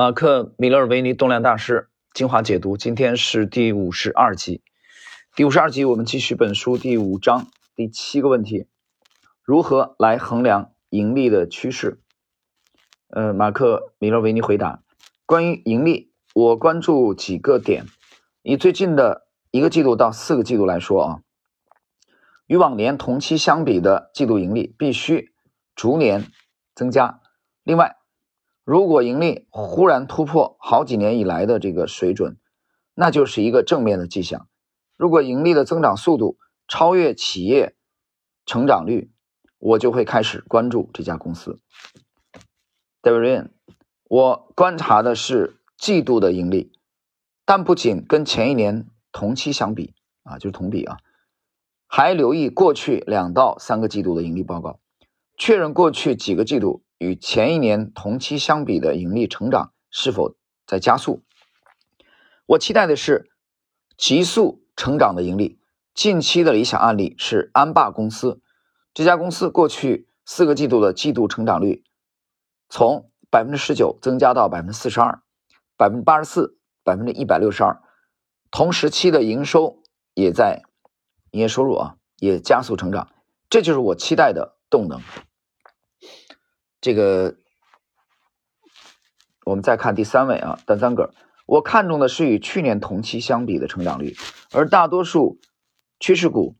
马克·米勒维尼动量大师精华解读，今天是第五十二集。第五十二集，我们继续本书第五章第七个问题：如何来衡量盈利的趋势？呃，马克·米勒维尼回答：关于盈利，我关注几个点。以最近的一个季度到四个季度来说啊，与往年同期相比的季度盈利必须逐年增加。另外，如果盈利忽然突破好几年以来的这个水准，那就是一个正面的迹象。如果盈利的增长速度超越企业成长率，我就会开始关注这家公司。David，我观察的是季度的盈利，但不仅跟前一年同期相比啊，就是同比啊，还留意过去两到三个季度的盈利报告，确认过去几个季度。与前一年同期相比的盈利成长是否在加速？我期待的是急速成长的盈利。近期的理想案例是安霸公司，这家公司过去四个季度的季度成长率从百分之十九增加到百分之四十二、百分之八十四、百分之一百六十二，同时期的营收也在营业收入啊也加速成长，这就是我期待的动能。这个，我们再看第三位啊，单三个，我看中的是与去年同期相比的成长率，而大多数趋势股，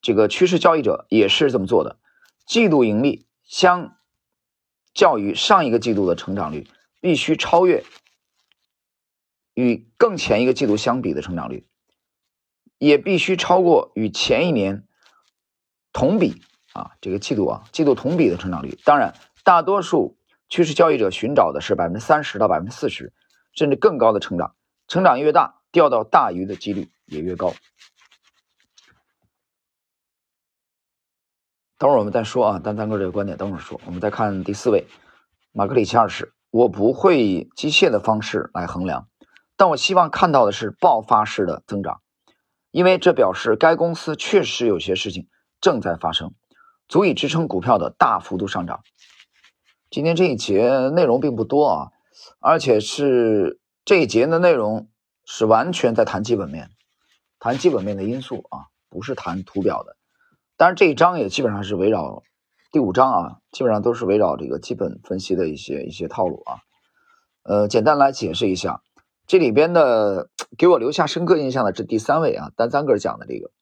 这个趋势交易者也是这么做的。季度盈利相较于上一个季度的成长率，必须超越与更前一个季度相比的成长率，也必须超过与前一年同比。啊，这个季度啊，季度同比的成长率，当然，大多数趋势交易者寻找的是百分之三十到百分之四十，甚至更高的成长。成长越大，钓到大鱼的几率也越高。等会儿我们再说啊，丹丹哥这个观点，等会儿说。我们再看第四位，马克里奇二世。我不会以机械的方式来衡量，但我希望看到的是爆发式的增长，因为这表示该公司确实有些事情正在发生。足以支撑股票的大幅度上涨。今天这一节内容并不多啊，而且是这一节的内容是完全在谈基本面，谈基本面的因素啊，不是谈图表的。当然这一章也基本上是围绕第五章啊，基本上都是围绕这个基本分析的一些一些套路啊。呃，简单来解释一下，这里边的给我留下深刻印象的是第三位啊，单三个讲的这个，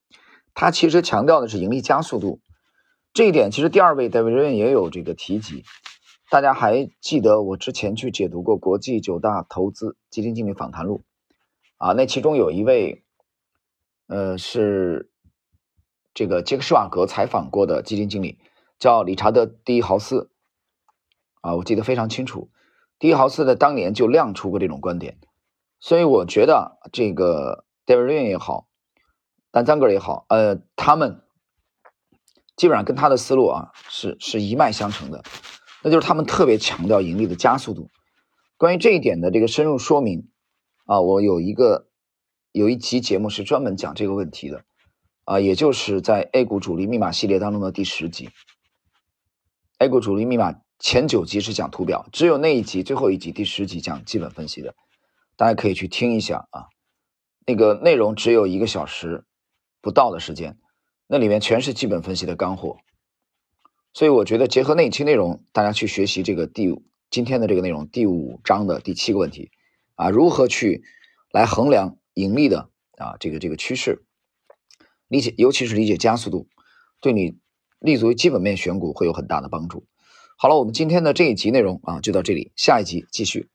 他其实强调的是盈利加速度。这一点其实第二位戴维瑞也有这个提及，大家还记得我之前去解读过国际九大投资基金经理访谈录啊，那其中有一位，呃，是这个杰克施瓦格采访过的基金经理，叫理查德·迪豪斯啊，我记得非常清楚，迪豪斯在当年就亮出过这种观点，所以我觉得这个戴维瑞也好，丹赞格尔也好，呃，他们。基本上跟他的思路啊是是一脉相承的，那就是他们特别强调盈利的加速度。关于这一点的这个深入说明啊，我有一个有一集节目是专门讲这个问题的啊，也就是在 A 股主力密码系列当中的第十集。A 股主力密码前九集是讲图表，只有那一集最后一集第十集讲基本分析的，大家可以去听一下啊。那个内容只有一个小时不到的时间。那里面全是基本分析的干货，所以我觉得结合那一期内容，大家去学习这个第五今天的这个内容第五章的第七个问题啊，如何去来衡量盈利的啊这个这个趋势，理解尤其是理解加速度，对你立足于基本面选股会有很大的帮助。好了，我们今天的这一集内容啊就到这里，下一集继续。